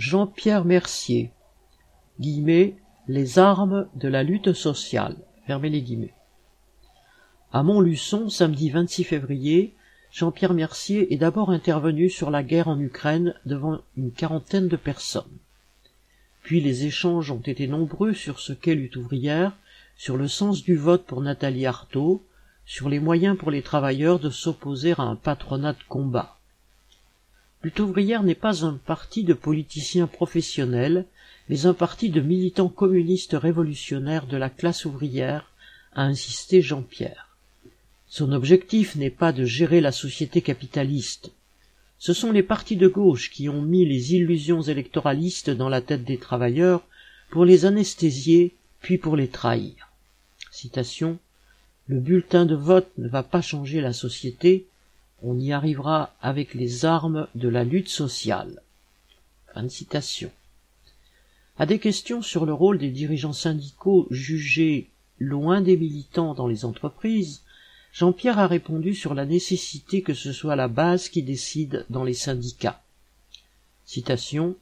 Jean-Pierre Mercier, guillemets, les armes de la lutte sociale, fermez guillemets. À Montluçon, samedi 26 février, Jean-Pierre Mercier est d'abord intervenu sur la guerre en Ukraine devant une quarantaine de personnes. Puis les échanges ont été nombreux sur ce qu'est lutte ouvrière, sur le sens du vote pour Nathalie Arthaud, sur les moyens pour les travailleurs de s'opposer à un patronat de combat. Lutte ouvrière n'est pas un parti de politiciens professionnels, mais un parti de militants communistes révolutionnaires de la classe ouvrière, a insisté Jean-Pierre. Son objectif n'est pas de gérer la société capitaliste. Ce sont les partis de gauche qui ont mis les illusions électoralistes dans la tête des travailleurs pour les anesthésier puis pour les trahir. Citation Le bulletin de vote ne va pas changer la société, on y arrivera avec les armes de la lutte sociale. Fin de citation. À des questions sur le rôle des dirigeants syndicaux jugés loin des militants dans les entreprises, Jean-Pierre a répondu sur la nécessité que ce soit la base qui décide dans les syndicats. Citation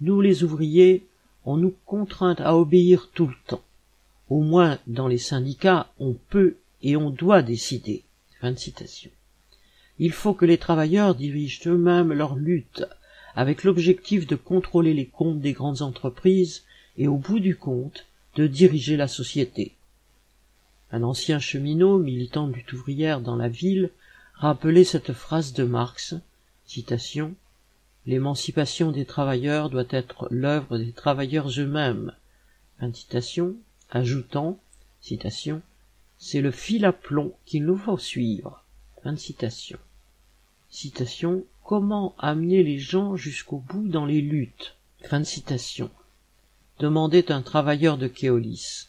Nous les ouvriers, on nous contraint à obéir tout le temps. Au moins dans les syndicats, on peut et on doit décider. Fin de citation. Il faut que les travailleurs dirigent eux-mêmes leur lutte, avec l'objectif de contrôler les comptes des grandes entreprises et au bout du compte, de diriger la société. Un ancien cheminot, militant lutte ouvrière dans la ville, rappelait cette phrase de Marx, L'émancipation des travailleurs doit être l'œuvre des travailleurs eux-mêmes. ajoutant, c'est le fil à plomb qu'il nous faut suivre. Fin citation. Citation. Comment amener les gens jusqu'au bout dans les luttes? Fin de citation. Demandait un travailleur de Keolis.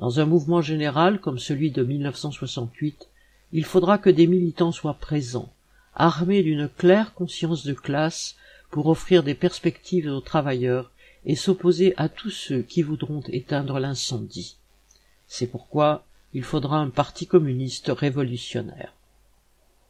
Dans un mouvement général comme celui de 1968, il faudra que des militants soient présents, armés d'une claire conscience de classe pour offrir des perspectives aux travailleurs et s'opposer à tous ceux qui voudront éteindre l'incendie. C'est pourquoi il faudra un parti communiste révolutionnaire.